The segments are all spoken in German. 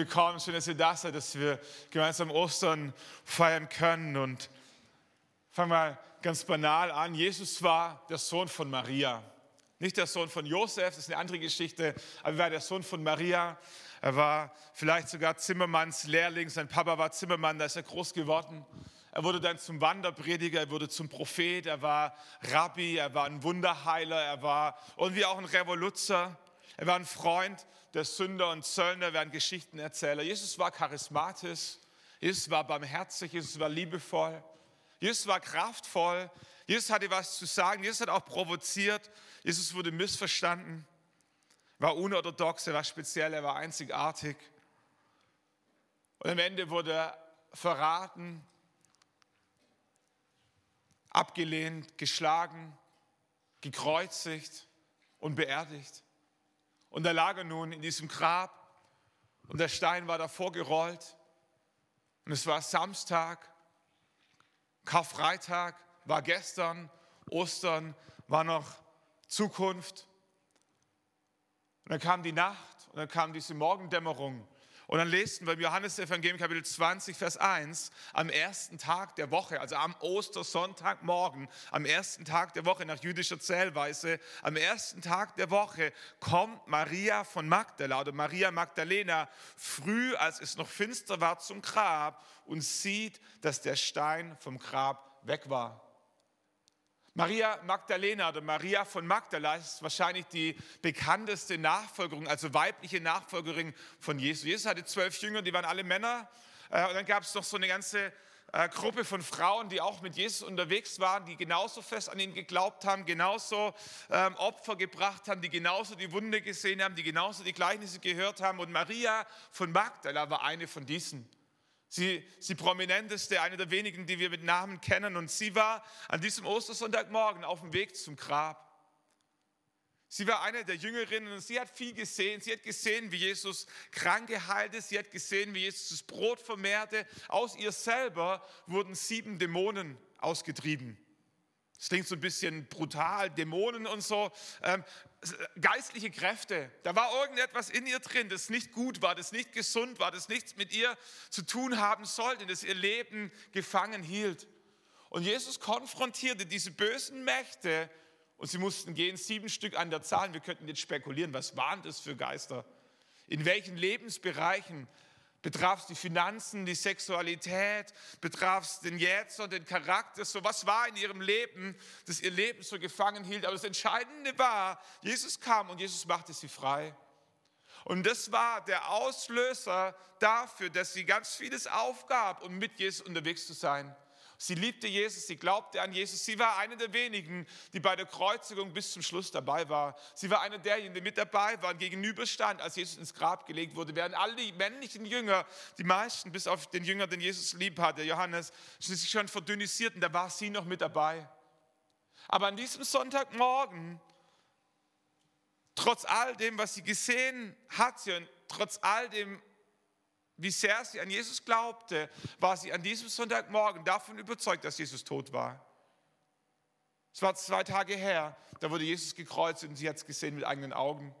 Willkommen, schön, dass ihr da seid, dass wir gemeinsam Ostern feiern können. Und fangen wir ganz banal an. Jesus war der Sohn von Maria. Nicht der Sohn von Josef, das ist eine andere Geschichte, aber er war der Sohn von Maria. Er war vielleicht sogar Zimmermanns Lehrling. Sein Papa war Zimmermann, da ist er groß geworden. Er wurde dann zum Wanderprediger, er wurde zum Prophet, er war Rabbi, er war ein Wunderheiler, er war irgendwie auch ein Revoluzer. Er war ein Freund der Sünder und Zöllner, wir ein Geschichtenerzähler. Jesus war charismatisch, Jesus war barmherzig, Jesus war liebevoll, Jesus war kraftvoll, Jesus hatte was zu sagen, Jesus hat auch provoziert, Jesus wurde missverstanden, war unorthodox, er war speziell, er war einzigartig. Und am Ende wurde er verraten, abgelehnt, geschlagen, gekreuzigt und beerdigt. Und da lag er nun in diesem Grab und der Stein war davor gerollt. Und es war Samstag, Karfreitag war gestern, Ostern war noch Zukunft. Und dann kam die Nacht und dann kam diese Morgendämmerung und dann lesen wir im Johannesevangelium Kapitel 20, Vers 1, am ersten Tag der Woche, also am Ostersonntagmorgen, am ersten Tag der Woche nach jüdischer Zählweise, am ersten Tag der Woche kommt Maria von Magdala oder Maria Magdalena früh, als es noch finster war, zum Grab und sieht, dass der Stein vom Grab weg war. Maria Magdalena oder Maria von Magdala ist wahrscheinlich die bekannteste Nachfolgerin, also weibliche Nachfolgerin von Jesus. Jesus hatte zwölf Jünger, die waren alle Männer. Äh, und dann gab es noch so eine ganze äh, Gruppe von Frauen, die auch mit Jesus unterwegs waren, die genauso fest an ihn geglaubt haben, genauso ähm, Opfer gebracht haben, die genauso die Wunde gesehen haben, die genauso die Gleichnisse gehört haben. Und Maria von Magdala war eine von diesen. Sie, sie prominenteste, eine der wenigen, die wir mit Namen kennen. Und sie war an diesem Ostersonntagmorgen auf dem Weg zum Grab. Sie war eine der Jüngerinnen und sie hat viel gesehen. Sie hat gesehen, wie Jesus Kranke heilte. Sie hat gesehen, wie Jesus das Brot vermehrte. Aus ihr selber wurden sieben Dämonen ausgetrieben. Das klingt so ein bisschen brutal, Dämonen und so. Geistliche Kräfte. Da war irgendetwas in ihr drin, das nicht gut war, das nicht gesund war, das nichts mit ihr zu tun haben sollte, das ihr Leben gefangen hielt. Und Jesus konfrontierte diese bösen Mächte und sie mussten gehen, sieben Stück an der Zahl. Wir könnten jetzt spekulieren, was waren das für Geister? In welchen Lebensbereichen Betraf es die Finanzen, die Sexualität, betraf es den Jetzt und den Charakter, so was war in ihrem Leben, das ihr Leben so gefangen hielt. Aber das Entscheidende war, Jesus kam und Jesus machte sie frei. Und das war der Auslöser dafür, dass sie ganz vieles aufgab, um mit Jesus unterwegs zu sein. Sie liebte Jesus, sie glaubte an Jesus. Sie war eine der wenigen, die bei der Kreuzigung bis zum Schluss dabei war. Sie war eine derjenigen, die mit dabei waren, gegenüberstand, als Jesus ins Grab gelegt wurde. Während alle die männlichen Jünger, die meisten, bis auf den Jünger, den Jesus lieb hatte, Johannes, sich schon verdünnisierten, da war sie noch mit dabei. Aber an diesem Sonntagmorgen, trotz all dem, was sie gesehen hatte und trotz all dem, wie sehr sie an Jesus glaubte, war sie an diesem Sonntagmorgen davon überzeugt, dass Jesus tot war. Es war zwei Tage her, da wurde Jesus gekreuzt und sie hat es gesehen mit eigenen Augen.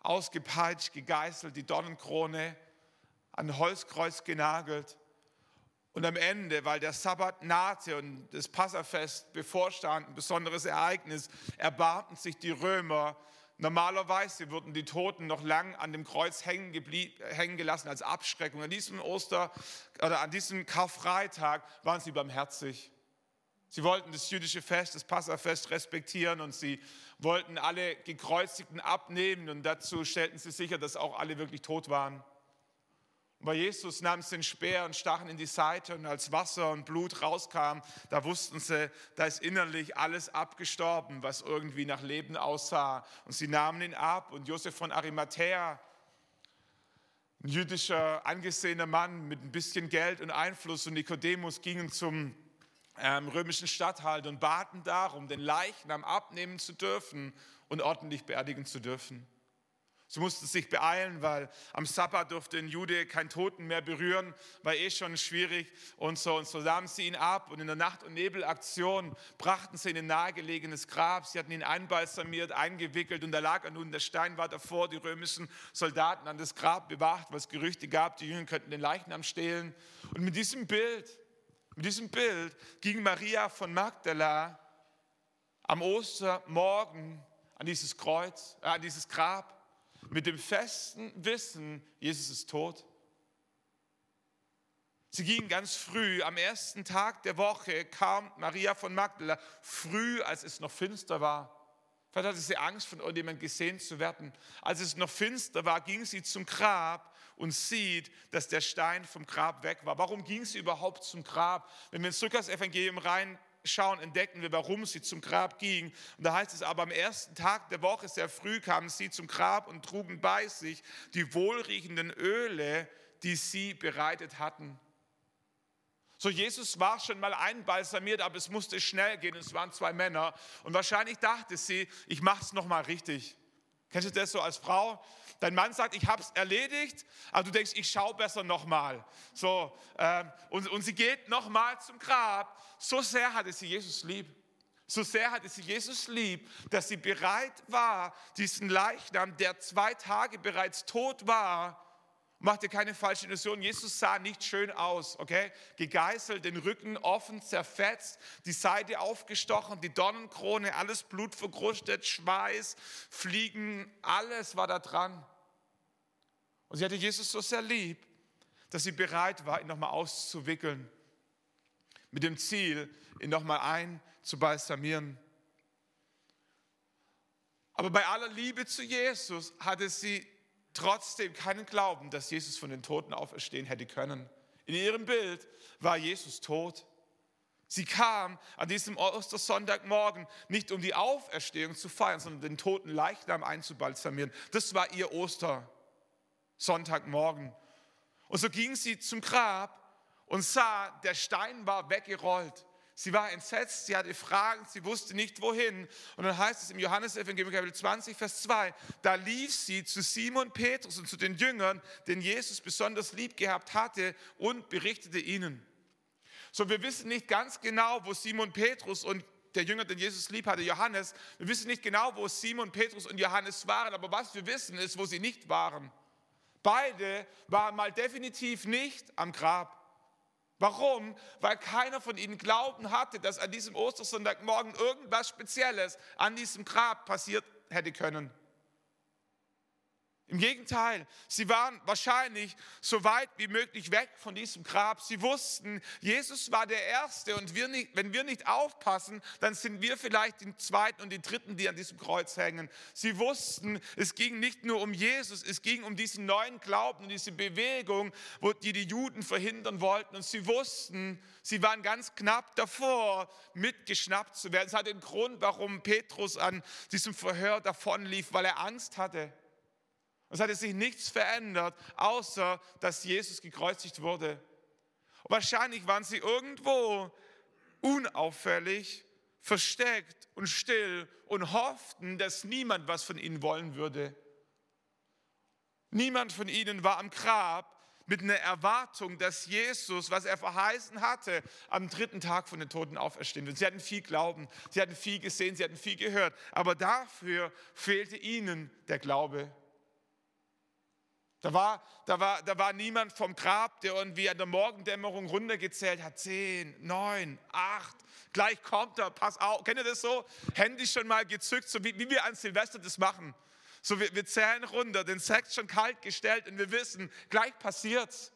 Ausgepeitscht, gegeißelt, die Dornenkrone an Holzkreuz genagelt. Und am Ende, weil der Sabbat nahte und das Passafest bevorstand, ein besonderes Ereignis, erbarmten sich die Römer Normalerweise wurden die Toten noch lang an dem Kreuz hängen, hängen gelassen als Abschreckung. An diesem Oster oder an diesem Karfreitag waren sie barmherzig. Sie wollten das jüdische Fest, das Passafest respektieren und sie wollten alle Gekreuzigten abnehmen und dazu stellten sie sicher, dass auch alle wirklich tot waren. Bei Jesus sie den Speer und stachen in die Seite und als Wasser und Blut rauskam, da wussten sie, da ist innerlich alles abgestorben, was irgendwie nach Leben aussah. Und sie nahmen ihn ab und Josef von Arimathea, ein jüdischer angesehener Mann mit ein bisschen Geld und Einfluss und Nikodemus gingen zum ähm, römischen Statthalter und baten darum, den Leichnam abnehmen zu dürfen und ordentlich beerdigen zu dürfen. Sie mussten sich beeilen, weil am Sabbat durfte ein Jude keinen Toten mehr berühren, war eh schon schwierig und so. Und so nahmen sie ihn ab und in der Nacht- und Nebelaktion brachten sie ihn in ein nahegelegenes Grab. Sie hatten ihn einbalsamiert, eingewickelt und da lag er nun, der Stein war davor, die römischen Soldaten an das Grab bewacht, was Gerüchte gab, die Jünger könnten den Leichnam stehlen. Und mit diesem Bild, mit diesem Bild ging Maria von Magdala am Ostermorgen an dieses Kreuz, äh, an dieses Grab mit dem festen Wissen, Jesus ist tot. Sie ging ganz früh, am ersten Tag der Woche kam Maria von Magdala, früh, als es noch finster war. Vielleicht hatte sie Angst, von irgendjemandem gesehen zu werden. Als es noch finster war, ging sie zum Grab und sieht, dass der Stein vom Grab weg war. Warum ging sie überhaupt zum Grab? Wenn wir ins Lukas-Evangelium rein schauen, entdecken wir, warum sie zum Grab ging. Und da heißt es aber, am ersten Tag der Woche, sehr früh, kamen sie zum Grab und trugen bei sich die wohlriechenden Öle, die sie bereitet hatten. So, Jesus war schon mal einbalsamiert, aber es musste schnell gehen. Es waren zwei Männer. Und wahrscheinlich dachte sie, ich mache es nochmal richtig. Kennst du das so als Frau? Dein Mann sagt, ich habe es erledigt, aber du denkst, ich schaue besser nochmal. So, ähm, und, und sie geht nochmal zum Grab. So sehr hatte sie Jesus lieb. So sehr hatte sie Jesus lieb, dass sie bereit war, diesen Leichnam, der zwei Tage bereits tot war, Mach dir keine falsche Illusion. Jesus sah nicht schön aus, okay? Gegeißelt, den Rücken offen, zerfetzt, die Seite aufgestochen, die Dornenkrone, alles Blut verkrustet, Schweiß, Fliegen, alles war da dran. Und sie hatte Jesus so sehr lieb, dass sie bereit war, ihn nochmal auszuwickeln. Mit dem Ziel, ihn nochmal einzubalsamieren. Aber bei aller Liebe zu Jesus hatte sie trotzdem keinen Glauben, dass Jesus von den Toten auferstehen hätte können. In ihrem Bild war Jesus tot. Sie kam an diesem Ostersonntagmorgen nicht um die Auferstehung zu feiern, sondern den toten Leichnam einzubalsamieren. Das war ihr Ostersonntagmorgen. Und so ging sie zum Grab und sah, der Stein war weggerollt. Sie war entsetzt, sie hatte Fragen, sie wusste nicht wohin. Und dann heißt es im Johannesevangelium Kapitel 20, Vers 2, da lief sie zu Simon Petrus und zu den Jüngern, den Jesus besonders lieb gehabt hatte und berichtete ihnen. So, wir wissen nicht ganz genau, wo Simon Petrus und der Jünger, den Jesus lieb hatte, Johannes, wir wissen nicht genau, wo Simon Petrus und Johannes waren, aber was wir wissen ist, wo sie nicht waren. Beide waren mal definitiv nicht am Grab. Warum? Weil keiner von ihnen Glauben hatte, dass an diesem Ostersonntagmorgen irgendwas Spezielles an diesem Grab passiert hätte können. Im Gegenteil, sie waren wahrscheinlich so weit wie möglich weg von diesem Grab. Sie wussten, Jesus war der Erste und wir nicht, wenn wir nicht aufpassen, dann sind wir vielleicht die Zweiten und die Dritten, die an diesem Kreuz hängen. Sie wussten, es ging nicht nur um Jesus, es ging um diesen neuen Glauben und diese Bewegung, die die Juden verhindern wollten. Und sie wussten, sie waren ganz knapp davor, mitgeschnappt zu werden. Es hat den Grund, warum Petrus an diesem Verhör davonlief, weil er Angst hatte. Es hatte sich nichts verändert, außer dass Jesus gekreuzigt wurde. Und wahrscheinlich waren sie irgendwo unauffällig, versteckt und still und hofften, dass niemand was von ihnen wollen würde. Niemand von ihnen war am Grab mit einer Erwartung, dass Jesus, was er verheißen hatte, am dritten Tag von den Toten auferstehen wird. Sie hatten viel Glauben, sie hatten viel gesehen, sie hatten viel gehört, aber dafür fehlte ihnen der Glaube. Da war, da, war, da war niemand vom Grab, der irgendwie an der Morgendämmerung runtergezählt hat. Zehn, neun, acht, gleich kommt er, pass auf. Kennt ihr das so? Handy schon mal gezückt, so wie, wie wir an Silvester das machen. So, wir, wir zählen runter, den Sex schon kalt gestellt und wir wissen, gleich passiert's.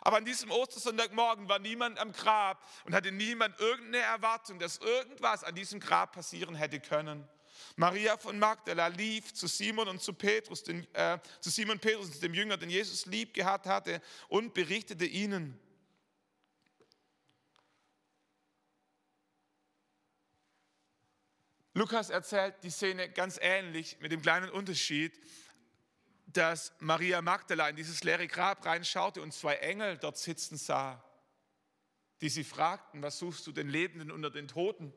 Aber an diesem Ostersonntagmorgen war niemand am Grab und hatte niemand irgendeine Erwartung, dass irgendwas an diesem Grab passieren hätte können. Maria von Magdala lief zu Simon und zu Petrus, den, äh, zu Simon Petrus, dem Jünger, den Jesus lieb gehabt hatte, und berichtete ihnen. Lukas erzählt die Szene ganz ähnlich mit dem kleinen Unterschied, dass Maria Magdala in dieses leere Grab reinschaute und zwei Engel dort sitzen sah, die sie fragten, was suchst du den Lebenden unter den Toten?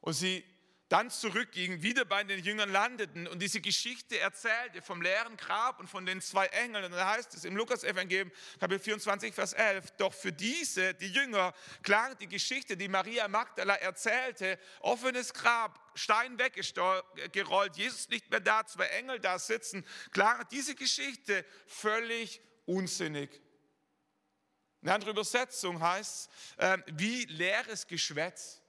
Und sie dann zurückging, wieder bei den Jüngern landeten und diese Geschichte erzählte vom leeren Grab und von den zwei Engeln. Und da heißt es im Lukas-Evangelium, Kapitel 24, Vers 11, doch für diese, die Jünger, klang die Geschichte, die Maria Magdala erzählte, offenes Grab, Stein weggerollt, Jesus nicht mehr da, zwei Engel da sitzen, klang diese Geschichte völlig unsinnig. Eine andere Übersetzung heißt, äh, wie leeres Geschwätz.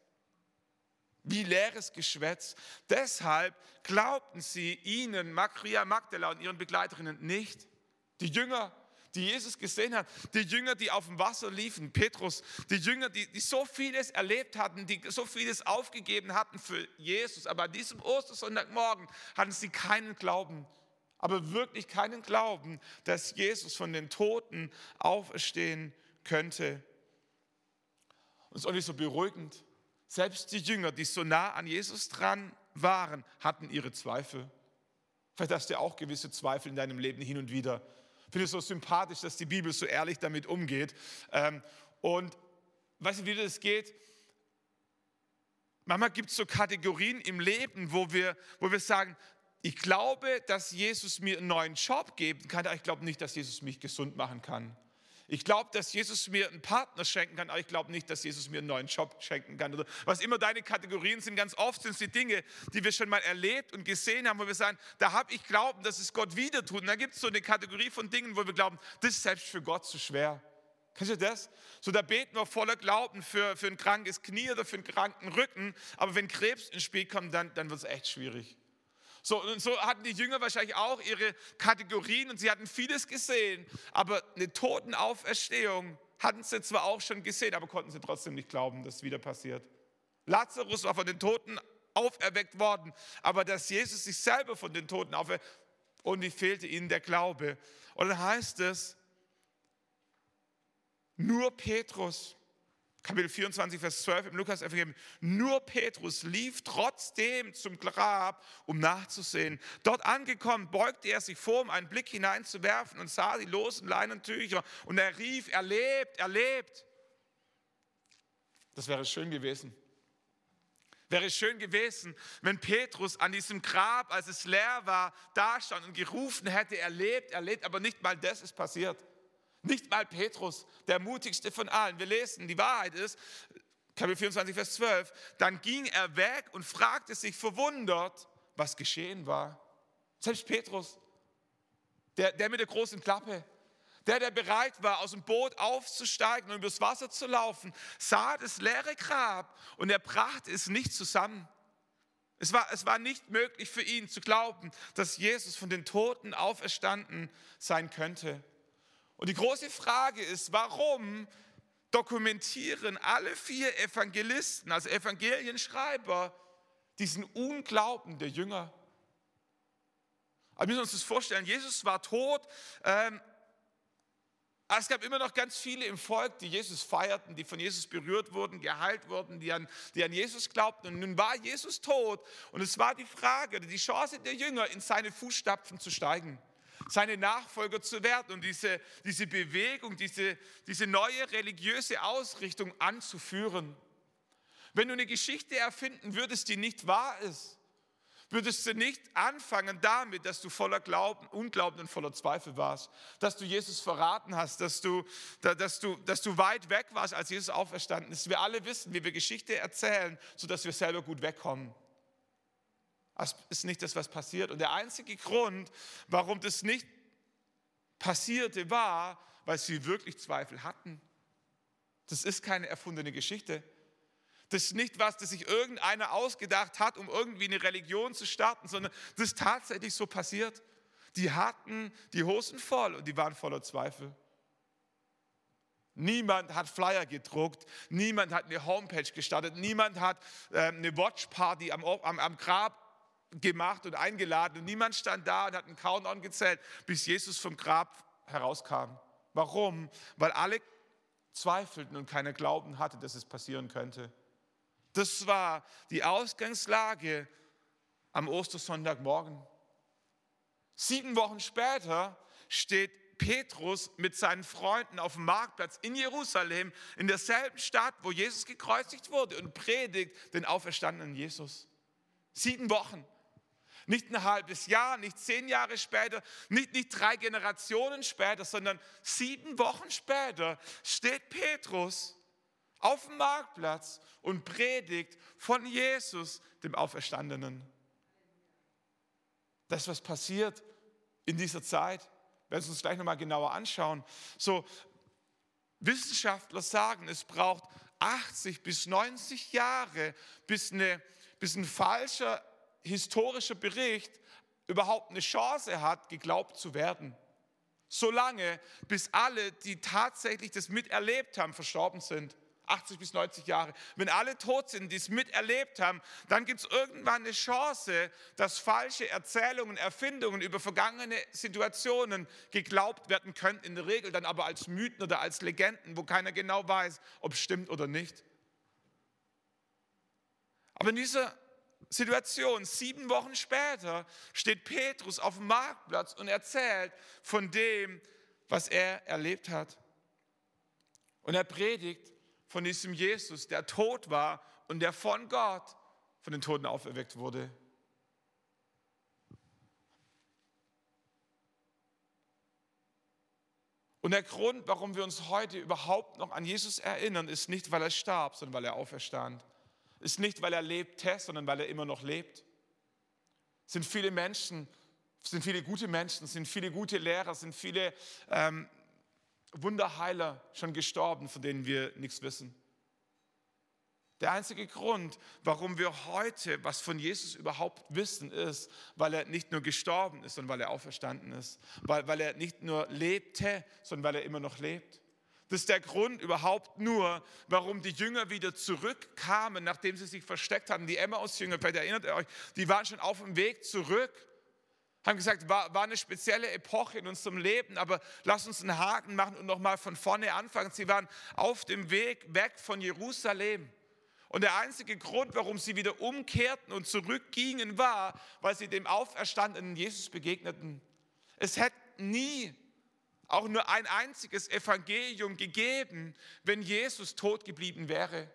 Wie leeres Geschwätz. Deshalb glaubten sie ihnen, Maria Magdala und ihren Begleiterinnen, nicht. Die Jünger, die Jesus gesehen hat, die Jünger, die auf dem Wasser liefen, Petrus, die Jünger, die, die so vieles erlebt hatten, die so vieles aufgegeben hatten für Jesus, aber an diesem Ostersonntagmorgen hatten sie keinen Glauben aber wirklich keinen Glauben, dass Jesus von den Toten auferstehen könnte. Und es ist auch nicht so beruhigend. Selbst die Jünger, die so nah an Jesus dran waren, hatten ihre Zweifel. Vielleicht hast du auch gewisse Zweifel in deinem Leben hin und wieder. Ich finde es so sympathisch, dass die Bibel so ehrlich damit umgeht. Ähm, und weißt du, wie das geht? Manchmal gibt es so Kategorien im Leben, wo wir, wo wir sagen, ich glaube, dass Jesus mir einen neuen Job geben kann, aber ich glaube nicht, dass Jesus mich gesund machen kann. Ich glaube, dass Jesus mir einen Partner schenken kann, aber ich glaube nicht, dass Jesus mir einen neuen Job schenken kann. Oder was immer deine Kategorien sind, ganz oft sind es die Dinge, die wir schon mal erlebt und gesehen haben, wo wir sagen, da habe ich Glauben, dass es Gott wieder tut. Und dann gibt es so eine Kategorie von Dingen, wo wir glauben, das ist selbst für Gott zu schwer. Kennst du das? So, da beten wir voller Glauben für, für ein krankes Knie oder für einen kranken Rücken, aber wenn Krebs ins Spiel kommt, dann, dann wird es echt schwierig. So, und so hatten die Jünger wahrscheinlich auch ihre Kategorien und sie hatten vieles gesehen, aber eine Totenauferstehung hatten sie zwar auch schon gesehen, aber konnten sie trotzdem nicht glauben, dass es wieder passiert. Lazarus war von den Toten auferweckt worden, aber dass Jesus sich selber von den Toten auferweckt, und wie fehlte ihnen der Glaube. Und dann heißt es, nur Petrus Kapitel 24, Vers 12 im Lukas-Evangelium. Nur Petrus lief trotzdem zum Grab, um nachzusehen. Dort angekommen, beugte er sich vor, um einen Blick hineinzuwerfen und sah die losen Leinentücher. Und er rief, er lebt, er lebt. Das wäre schön gewesen. Wäre schön gewesen, wenn Petrus an diesem Grab, als es leer war, da stand und gerufen hätte, er lebt, er lebt, aber nicht mal das ist passiert. Nicht mal Petrus, der mutigste von allen. Wir lesen, die Wahrheit ist, Kapitel 24, Vers 12, dann ging er weg und fragte sich verwundert, was geschehen war. Selbst Petrus, der, der mit der großen Klappe, der, der bereit war, aus dem Boot aufzusteigen und übers Wasser zu laufen, sah das leere Grab und er brachte es nicht zusammen. Es war, es war nicht möglich für ihn zu glauben, dass Jesus von den Toten auferstanden sein könnte. Und die große Frage ist, warum dokumentieren alle vier Evangelisten, also Evangelienschreiber, diesen Unglauben der Jünger? Aber wir müssen uns das vorstellen, Jesus war tot. Ähm, es gab immer noch ganz viele im Volk, die Jesus feierten, die von Jesus berührt wurden, geheilt wurden, die an, die an Jesus glaubten. Und nun war Jesus tot. Und es war die Frage, die Chance der Jünger, in seine Fußstapfen zu steigen seine Nachfolger zu werden und diese, diese Bewegung, diese, diese neue religiöse Ausrichtung anzuführen. Wenn du eine Geschichte erfinden würdest, die nicht wahr ist, würdest du nicht anfangen damit, dass du voller Glauben, Unglauben und voller Zweifel warst, dass du Jesus verraten hast, dass du, dass du, dass du weit weg warst, als Jesus auferstanden ist. Wir alle wissen, wie wir Geschichte erzählen, sodass wir selber gut wegkommen. Das ist nicht das, was passiert. Und der einzige Grund, warum das nicht passierte, war, weil sie wirklich Zweifel hatten. Das ist keine erfundene Geschichte. Das ist nicht was, das sich irgendeiner ausgedacht hat, um irgendwie eine Religion zu starten, sondern das ist tatsächlich so passiert. Die hatten die Hosen voll und die waren voller Zweifel. Niemand hat Flyer gedruckt, niemand hat eine Homepage gestartet, niemand hat äh, eine Watchparty am, am, am Grab gemacht und eingeladen und niemand stand da und hat einen Countdown gezählt, bis Jesus vom Grab herauskam. Warum? Weil alle zweifelten und keiner Glauben hatte, dass es passieren könnte. Das war die Ausgangslage am Ostersonntagmorgen. Sieben Wochen später steht Petrus mit seinen Freunden auf dem Marktplatz in Jerusalem, in derselben Stadt, wo Jesus gekreuzigt wurde und predigt den auferstandenen Jesus. Sieben Wochen. Nicht ein halbes Jahr, nicht zehn Jahre später, nicht, nicht drei Generationen später, sondern sieben Wochen später steht Petrus auf dem Marktplatz und predigt von Jesus, dem Auferstandenen. Das, was passiert in dieser Zeit, werden wir uns gleich nochmal genauer anschauen. So, Wissenschaftler sagen, es braucht 80 bis 90 Jahre, bis, eine, bis ein falscher historischer Bericht überhaupt eine Chance hat, geglaubt zu werden. Solange, bis alle, die tatsächlich das miterlebt haben, verstorben sind. 80 bis 90 Jahre. Wenn alle tot sind, die es miterlebt haben, dann gibt es irgendwann eine Chance, dass falsche Erzählungen, Erfindungen über vergangene Situationen geglaubt werden könnten. In der Regel dann aber als Mythen oder als Legenden, wo keiner genau weiß, ob es stimmt oder nicht. Aber in dieser Situation, sieben Wochen später, steht Petrus auf dem Marktplatz und erzählt von dem, was er erlebt hat. Und er predigt von diesem Jesus, der tot war und der von Gott von den Toten auferweckt wurde. Und der Grund, warum wir uns heute überhaupt noch an Jesus erinnern, ist nicht, weil er starb, sondern weil er auferstand ist nicht, weil er lebte, sondern weil er immer noch lebt. Es sind viele Menschen, sind viele gute Menschen, sind viele gute Lehrer, sind viele ähm, Wunderheiler schon gestorben, von denen wir nichts wissen. Der einzige Grund, warum wir heute was von Jesus überhaupt wissen, ist, weil er nicht nur gestorben ist, sondern weil er auferstanden ist. Weil, weil er nicht nur lebte, sondern weil er immer noch lebt. Das ist der Grund überhaupt nur, warum die Jünger wieder zurückkamen, nachdem sie sich versteckt hatten. Die Emmaus-Jünger, vielleicht erinnert ihr euch, die waren schon auf dem Weg zurück, haben gesagt, war, war eine spezielle Epoche in unserem Leben, aber lass uns einen Haken machen und nochmal von vorne anfangen. Sie waren auf dem Weg weg von Jerusalem. Und der einzige Grund, warum sie wieder umkehrten und zurückgingen, war, weil sie dem auferstandenen Jesus begegneten. Es hätte nie auch nur ein einziges Evangelium gegeben, wenn Jesus tot geblieben wäre.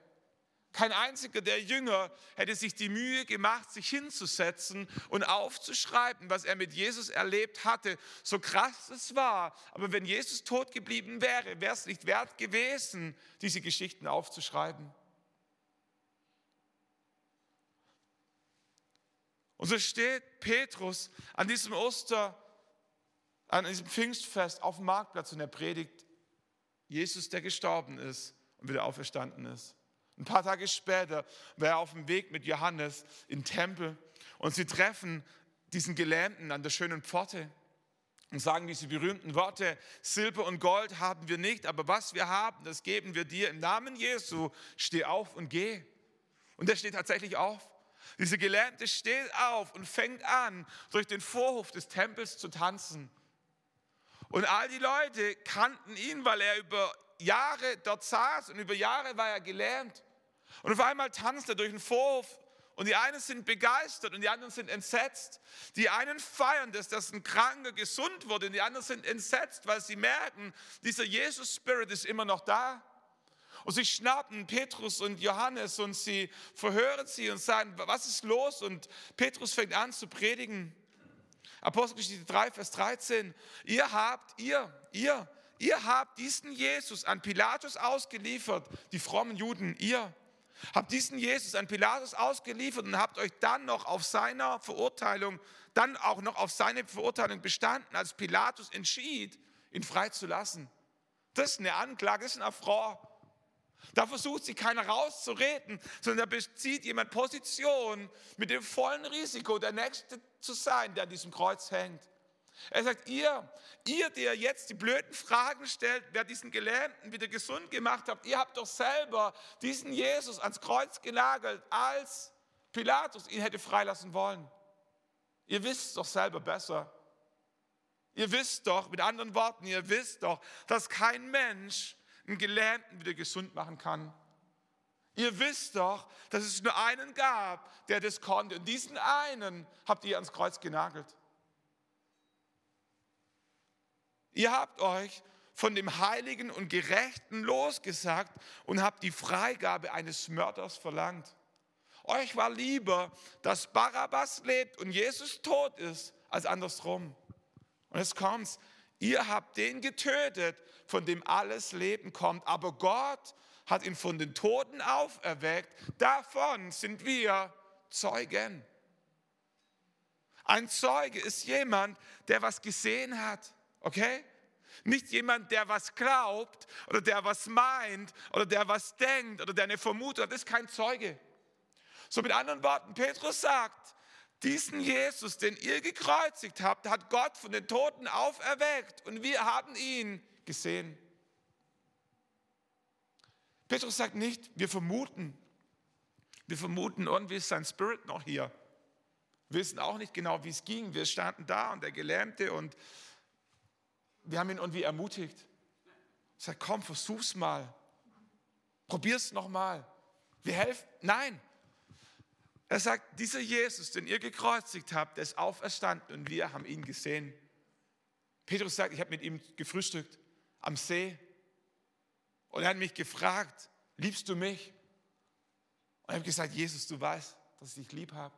Kein einziger der Jünger hätte sich die Mühe gemacht, sich hinzusetzen und aufzuschreiben, was er mit Jesus erlebt hatte, so krass es war. Aber wenn Jesus tot geblieben wäre, wäre es nicht wert gewesen, diese Geschichten aufzuschreiben. Und so steht Petrus an diesem Oster an diesem Pfingstfest auf dem Marktplatz und er predigt Jesus, der gestorben ist und wieder auferstanden ist. Ein paar Tage später war er auf dem Weg mit Johannes im Tempel und sie treffen diesen Gelähmten an der schönen Pforte und sagen diese berühmten Worte, Silber und Gold haben wir nicht, aber was wir haben, das geben wir dir. Im Namen Jesu, steh auf und geh. Und er steht tatsächlich auf. Dieser Gelähmte steht auf und fängt an, durch den Vorhof des Tempels zu tanzen. Und all die Leute kannten ihn, weil er über Jahre dort saß und über Jahre war er gelähmt. Und auf einmal tanzt er durch den Vorhof und die einen sind begeistert und die anderen sind entsetzt. Die einen feiern das, dass ein Kranker gesund wurde und die anderen sind entsetzt, weil sie merken, dieser Jesus-Spirit ist immer noch da. Und sie schnappen Petrus und Johannes und sie verhören sie und sagen, was ist los? Und Petrus fängt an zu predigen. Apostelgeschichte 3, Vers 13. Ihr habt, ihr, ihr, ihr habt diesen Jesus an Pilatus ausgeliefert, die frommen Juden, ihr habt diesen Jesus an Pilatus ausgeliefert und habt euch dann noch auf seiner Verurteilung, dann auch noch auf seine Verurteilung bestanden, als Pilatus entschied, ihn freizulassen. Das ist eine Anklage, das ist ein Affront. Da versucht sich keiner rauszureden, sondern da bezieht jemand Position mit dem vollen Risiko, der Nächste zu sein, der an diesem Kreuz hängt. Er sagt, ihr, ihr, der jetzt die blöden Fragen stellt, wer diesen Gelähmten wieder gesund gemacht habt, ihr habt doch selber diesen Jesus ans Kreuz genagelt, als Pilatus ihn hätte freilassen wollen. Ihr wisst doch selber besser. Ihr wisst doch, mit anderen Worten, ihr wisst doch, dass kein Mensch einen Gelähmten wieder gesund machen kann. Ihr wisst doch, dass es nur einen gab, der das konnte. Und diesen einen habt ihr ans Kreuz genagelt. Ihr habt euch von dem Heiligen und Gerechten losgesagt und habt die Freigabe eines Mörders verlangt. euch war lieber, dass Barabbas lebt und Jesus tot ist, als andersrum. Und jetzt kommt's. Ihr habt den getötet, von dem alles Leben kommt. Aber Gott hat ihn von den Toten auferweckt. Davon sind wir Zeugen. Ein Zeuge ist jemand, der was gesehen hat. Okay? Nicht jemand, der was glaubt oder der was meint oder der was denkt oder der eine Vermutung hat. Das ist kein Zeuge. So mit anderen Worten, Petrus sagt, diesen Jesus, den ihr gekreuzigt habt, hat Gott von den Toten auferweckt und wir haben ihn gesehen. Petrus sagt nicht, wir vermuten. Wir vermuten, irgendwie ist sein Spirit noch hier. Wir wissen auch nicht genau, wie es ging. Wir standen da und der Gelähmte und wir haben ihn irgendwie ermutigt. Ich sage, komm, versuch's mal. Probier's nochmal. Wir helfen. Nein. Er sagt, dieser Jesus, den ihr gekreuzigt habt, der ist auferstanden und wir haben ihn gesehen. Petrus sagt, ich habe mit ihm gefrühstückt am See. Und er hat mich gefragt, liebst du mich? Und ich habe gesagt, Jesus, du weißt, dass ich dich lieb habe.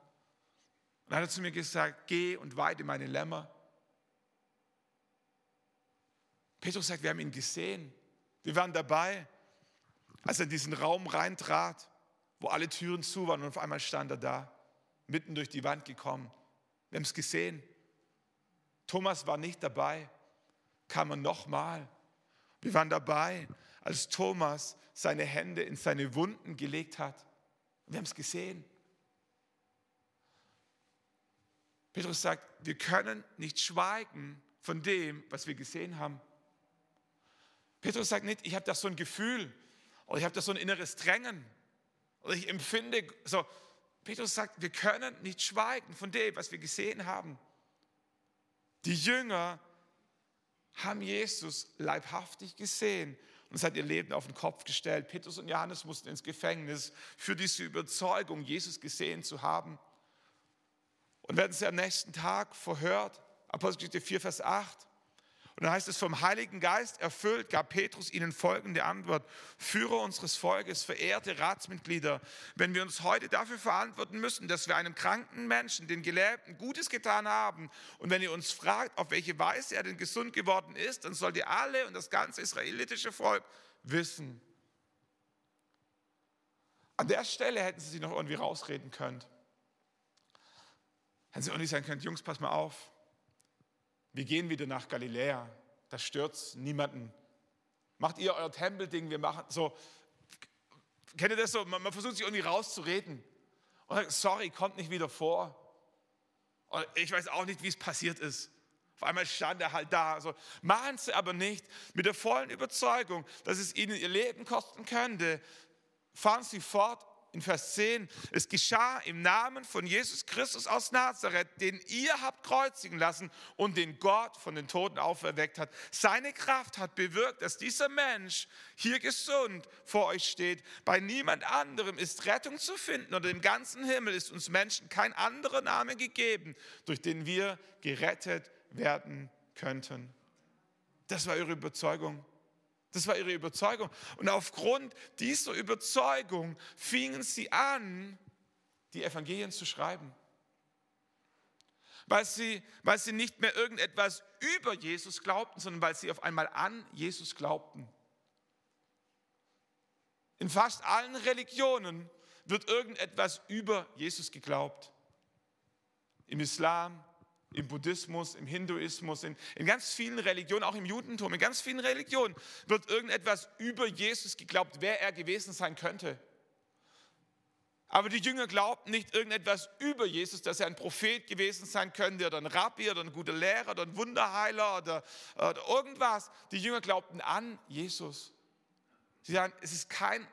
Und dann hat er zu mir gesagt, geh und weide meine Lämmer. Petrus sagt, wir haben ihn gesehen. Wir waren dabei, als er in diesen Raum reintrat, wo alle Türen zu waren und auf einmal stand er da, mitten durch die Wand gekommen. Wir haben es gesehen. Thomas war nicht dabei, kam er nochmal. Wir waren dabei, als Thomas seine Hände in seine Wunden gelegt hat. Wir haben es gesehen. Petrus sagt, wir können nicht schweigen von dem, was wir gesehen haben. Petrus sagt nicht, ich habe da so ein Gefühl oder ich habe da so ein inneres Drängen oder ich empfinde so. Petrus sagt, wir können nicht schweigen von dem, was wir gesehen haben. Die Jünger haben Jesus leibhaftig gesehen und es hat ihr Leben auf den Kopf gestellt. Petrus und Johannes mussten ins Gefängnis für diese Überzeugung, Jesus gesehen zu haben. Und werden sie am nächsten Tag verhört. Apostelgeschichte 4, Vers 8. Und dann heißt es, vom Heiligen Geist erfüllt, gab Petrus ihnen folgende Antwort. Führer unseres Volkes, verehrte Ratsmitglieder, wenn wir uns heute dafür verantworten müssen, dass wir einem kranken Menschen, den Gelähmten, Gutes getan haben, und wenn ihr uns fragt, auf welche Weise er denn gesund geworden ist, dann sollt ihr alle und das ganze israelitische Volk wissen. An der Stelle hätten sie sich noch irgendwie rausreden können. Hätten sie auch nicht sagen können, Jungs, pass mal auf, wir gehen wieder nach Galiläa, da stört niemanden. Macht ihr euer Tempelding, wir machen so. Kennt ihr das so? Man, man versucht sich irgendwie rauszureden. Und sagt, sorry, kommt nicht wieder vor. Und ich weiß auch nicht, wie es passiert ist. Auf einmal stand er halt da. So, machen Sie aber nicht mit der vollen Überzeugung, dass es Ihnen Ihr Leben kosten könnte. Fahren Sie fort in Vers 10, es geschah im Namen von Jesus Christus aus Nazareth, den ihr habt kreuzigen lassen und den Gott von den Toten auferweckt hat. Seine Kraft hat bewirkt, dass dieser Mensch hier gesund vor euch steht. Bei niemand anderem ist Rettung zu finden und im ganzen Himmel ist uns Menschen kein anderer Name gegeben, durch den wir gerettet werden könnten. Das war ihre Überzeugung. Das war ihre Überzeugung. Und aufgrund dieser Überzeugung fingen sie an, die Evangelien zu schreiben. Weil sie, weil sie nicht mehr irgendetwas über Jesus glaubten, sondern weil sie auf einmal an Jesus glaubten. In fast allen Religionen wird irgendetwas über Jesus geglaubt. Im Islam, im Buddhismus, im Hinduismus, in, in ganz vielen Religionen, auch im Judentum, in ganz vielen Religionen wird irgendetwas über Jesus geglaubt, wer er gewesen sein könnte. Aber die Jünger glaubten nicht irgendetwas über Jesus, dass er ein Prophet gewesen sein könnte oder ein Rabbi oder ein guter Lehrer oder ein Wunderheiler oder, oder irgendwas. Die Jünger glaubten an Jesus. Sie sagen, es ist kein,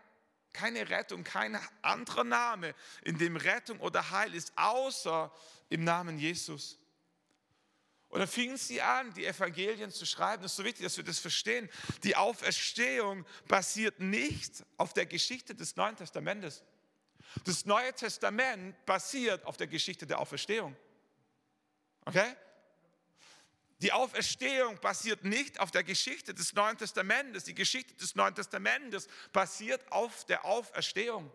keine Rettung, kein anderer Name, in dem Rettung oder Heil ist, außer im Namen Jesus. Und dann fingen sie an, die Evangelien zu schreiben. Das ist so wichtig, dass wir das verstehen. Die Auferstehung basiert nicht auf der Geschichte des Neuen Testamentes. Das Neue Testament basiert auf der Geschichte der Auferstehung. Okay? Die Auferstehung basiert nicht auf der Geschichte des Neuen Testamentes. Die Geschichte des Neuen Testamentes basiert auf der Auferstehung.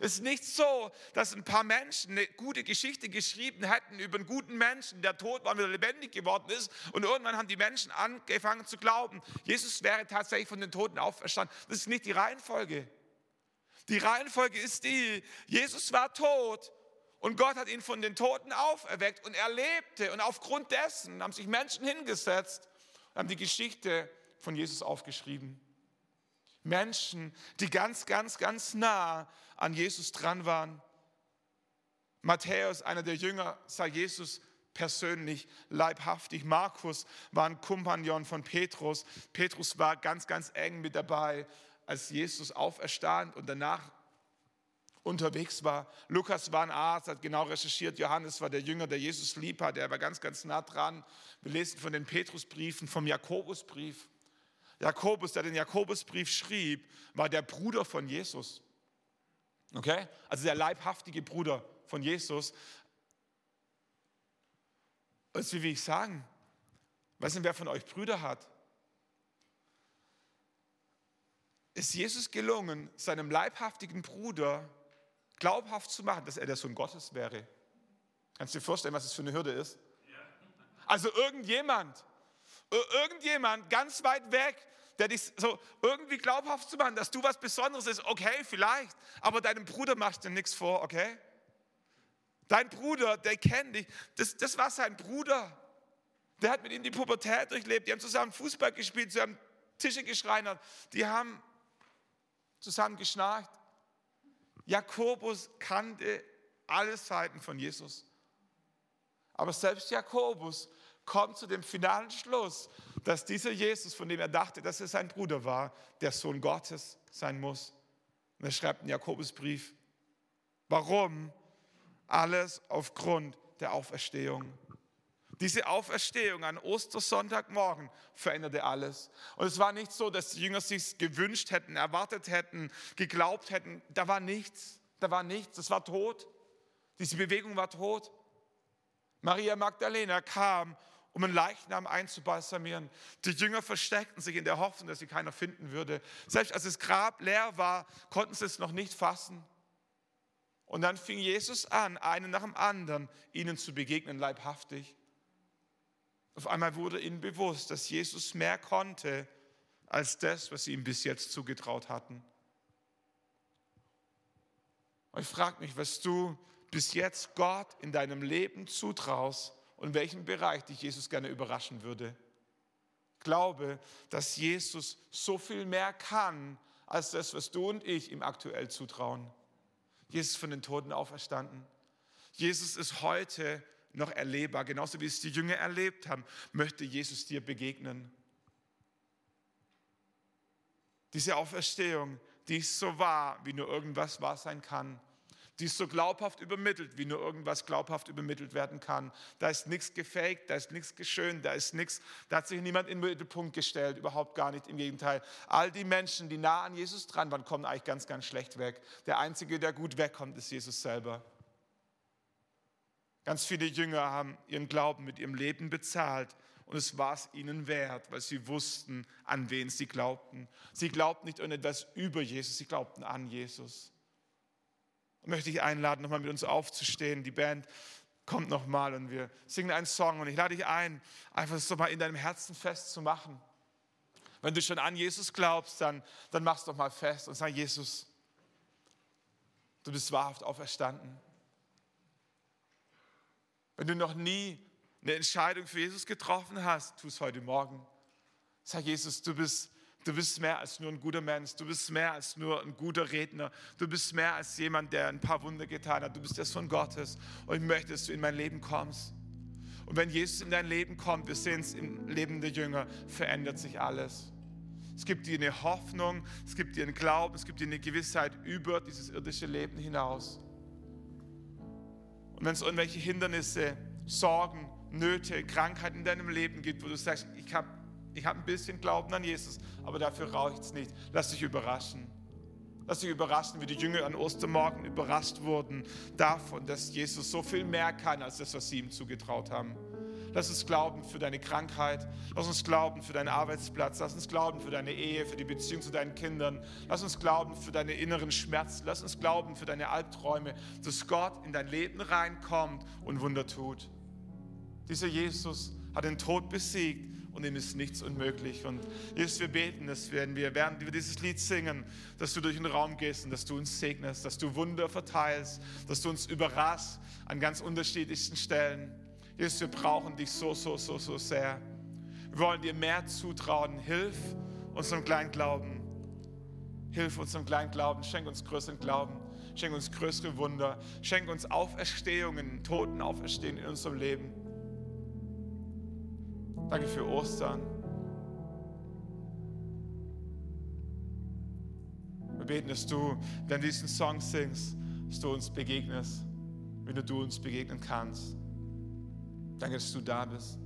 Es ist nicht so, dass ein paar Menschen eine gute Geschichte geschrieben hätten über einen guten Menschen, der tot war und wieder lebendig geworden ist. Und irgendwann haben die Menschen angefangen zu glauben, Jesus wäre tatsächlich von den Toten auferstanden. Das ist nicht die Reihenfolge. Die Reihenfolge ist die, Jesus war tot und Gott hat ihn von den Toten auferweckt und er lebte. Und aufgrund dessen haben sich Menschen hingesetzt und haben die Geschichte von Jesus aufgeschrieben. Menschen, die ganz, ganz, ganz nah an Jesus dran waren. Matthäus, einer der Jünger, sah Jesus persönlich, leibhaftig. Markus war ein Kompagnon von Petrus. Petrus war ganz, ganz eng mit dabei als Jesus auferstand und danach unterwegs war. Lukas war ein Arzt, hat genau recherchiert. Johannes war der Jünger, der Jesus lieb hat. Er war ganz, ganz nah dran. Wir lesen von den Petrusbriefen, vom Jakobusbrief. Jakobus, der den Jakobusbrief schrieb, war der Bruder von Jesus. Okay? Also der leibhaftige Bruder von Jesus. Und wie will ich sagen? Weiß nicht, wer von euch Brüder hat? ist Jesus gelungen, seinem leibhaftigen Bruder glaubhaft zu machen, dass er der Sohn Gottes wäre. Kannst du dir vorstellen, was das für eine Hürde ist? Also irgendjemand, irgendjemand ganz weit weg, der dich so irgendwie glaubhaft zu machen, dass du was Besonderes ist, okay, vielleicht, aber deinem Bruder machst du nichts vor, okay? Dein Bruder, der kennt dich, das, das war sein Bruder. Der hat mit ihm die Pubertät durchlebt, die haben zusammen Fußball gespielt, sie haben Tische geschreinert, die haben zusammen geschnarcht. Jakobus kannte alle Seiten von Jesus. Aber selbst Jakobus kommt zu dem finalen Schluss, dass dieser Jesus, von dem er dachte, dass er sein Bruder war, der Sohn Gottes sein muss. Und er schreibt einen Jakobusbrief. Warum? Alles aufgrund der Auferstehung. Diese Auferstehung an Ostersonntagmorgen veränderte alles. Und es war nicht so, dass die Jünger sich gewünscht hätten, erwartet hätten, geglaubt hätten. Da war nichts. Da war nichts. Es war tot. Diese Bewegung war tot. Maria Magdalena kam, um einen Leichnam einzubalsamieren. Die Jünger versteckten sich in der Hoffnung, dass sie keiner finden würde. Selbst als das Grab leer war, konnten sie es noch nicht fassen. Und dann fing Jesus an, einen nach dem anderen ihnen zu begegnen, leibhaftig. Auf einmal wurde ihnen bewusst, dass Jesus mehr konnte als das, was sie ihm bis jetzt zugetraut hatten. Und ich frage mich, was du bis jetzt Gott in deinem Leben zutraust und welchen Bereich dich Jesus gerne überraschen würde. Glaube, dass Jesus so viel mehr kann als das, was du und ich ihm aktuell zutrauen. Jesus ist von den Toten auferstanden. Jesus ist heute noch erlebbar. Genauso wie es die Jünger erlebt haben, möchte Jesus dir begegnen. Diese Auferstehung, die ist so wahr, wie nur irgendwas wahr sein kann. Die ist so glaubhaft übermittelt, wie nur irgendwas glaubhaft übermittelt werden kann. Da ist nichts gefaked, da ist nichts geschönt, da ist nichts, da hat sich niemand in den Mittelpunkt gestellt, überhaupt gar nicht, im Gegenteil. All die Menschen, die nah an Jesus dran waren, kommen eigentlich ganz, ganz schlecht weg. Der Einzige, der gut wegkommt, ist Jesus selber. Ganz viele Jünger haben ihren Glauben mit ihrem Leben bezahlt und es war es ihnen wert, weil sie wussten, an wen sie glaubten. Sie glaubten nicht an etwas über Jesus, sie glaubten an Jesus. Möchte ich einladen, nochmal mit uns aufzustehen. Die Band kommt nochmal und wir singen einen Song und ich lade dich ein, einfach das doch mal in deinem Herzen festzumachen. Wenn du schon an Jesus glaubst, dann, dann mach es doch mal fest und sag, Jesus, du bist wahrhaft auferstanden. Wenn du noch nie eine Entscheidung für Jesus getroffen hast, tu es heute Morgen. Sag Jesus, du bist, du bist mehr als nur ein guter Mensch, du bist mehr als nur ein guter Redner, du bist mehr als jemand, der ein paar Wunder getan hat, du bist der Sohn Gottes und ich möchte, dass du in mein Leben kommst. Und wenn Jesus in dein Leben kommt, wir sehen es im Leben der Jünger, verändert sich alles. Es gibt dir eine Hoffnung, es gibt dir einen Glauben, es gibt dir eine Gewissheit über dieses irdische Leben hinaus. Und wenn es irgendwelche Hindernisse, Sorgen, Nöte, Krankheiten in deinem Leben gibt, wo du sagst, ich habe ich hab ein bisschen Glauben an Jesus, aber dafür reicht es nicht, lass dich überraschen. Lass dich überraschen, wie die Jünger an Ostermorgen überrascht wurden davon, dass Jesus so viel mehr kann als das, was sie ihm zugetraut haben. Lass uns glauben für deine Krankheit. Lass uns glauben für deinen Arbeitsplatz. Lass uns glauben für deine Ehe, für die Beziehung zu deinen Kindern. Lass uns glauben für deine inneren Schmerzen. Lass uns glauben für deine Albträume, dass Gott in dein Leben reinkommt und Wunder tut. Dieser Jesus hat den Tod besiegt und ihm ist nichts unmöglich. Und Jesus, wir beten, dass werden wir, während wir dieses Lied singen, dass du durch den Raum gehst und dass du uns segnest, dass du Wunder verteilst, dass du uns überraschst an ganz unterschiedlichsten Stellen. Jesus, wir brauchen dich so, so, so, so sehr. Wir wollen dir mehr zutrauen. Hilf unserem kleinen Glauben. Hilf unserem kleinen Glauben. Schenk uns größeren Glauben. Schenk uns größere Wunder. Schenk uns Auferstehungen, Toten auferstehen in unserem Leben. Danke für Ostern. Wir beten, dass du, wenn du diesen Song singst, dass du uns begegnest, wenn du uns begegnen kannst. Danke, dass du da bist.